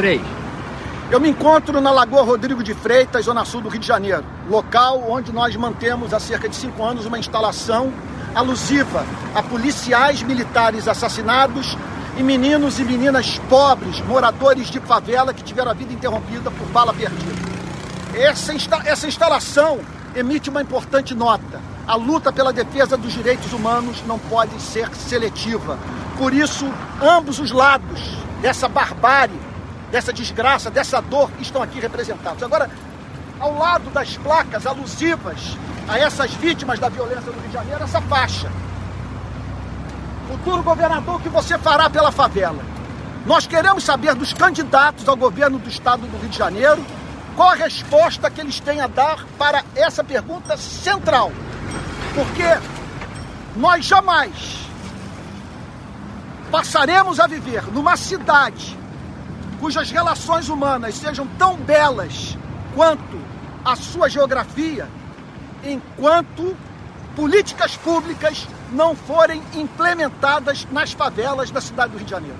três. Eu me encontro na Lagoa Rodrigo de Freitas, zona sul do Rio de Janeiro, local onde nós mantemos há cerca de cinco anos uma instalação alusiva a policiais militares assassinados e meninos e meninas pobres, moradores de favela que tiveram a vida interrompida por bala perdida. Essa, insta essa instalação emite uma importante nota. A luta pela defesa dos direitos humanos não pode ser seletiva. Por isso, ambos os lados dessa barbárie dessa desgraça, dessa dor estão aqui representados. Agora, ao lado das placas alusivas a essas vítimas da violência no Rio de Janeiro, essa faixa. Futuro governador, o que você fará pela favela? Nós queremos saber dos candidatos ao governo do estado do Rio de Janeiro qual a resposta que eles têm a dar para essa pergunta central. Porque nós jamais passaremos a viver numa cidade cujas relações humanas sejam tão belas quanto a sua geografia, enquanto políticas públicas não forem implementadas nas favelas da cidade do Rio de Janeiro.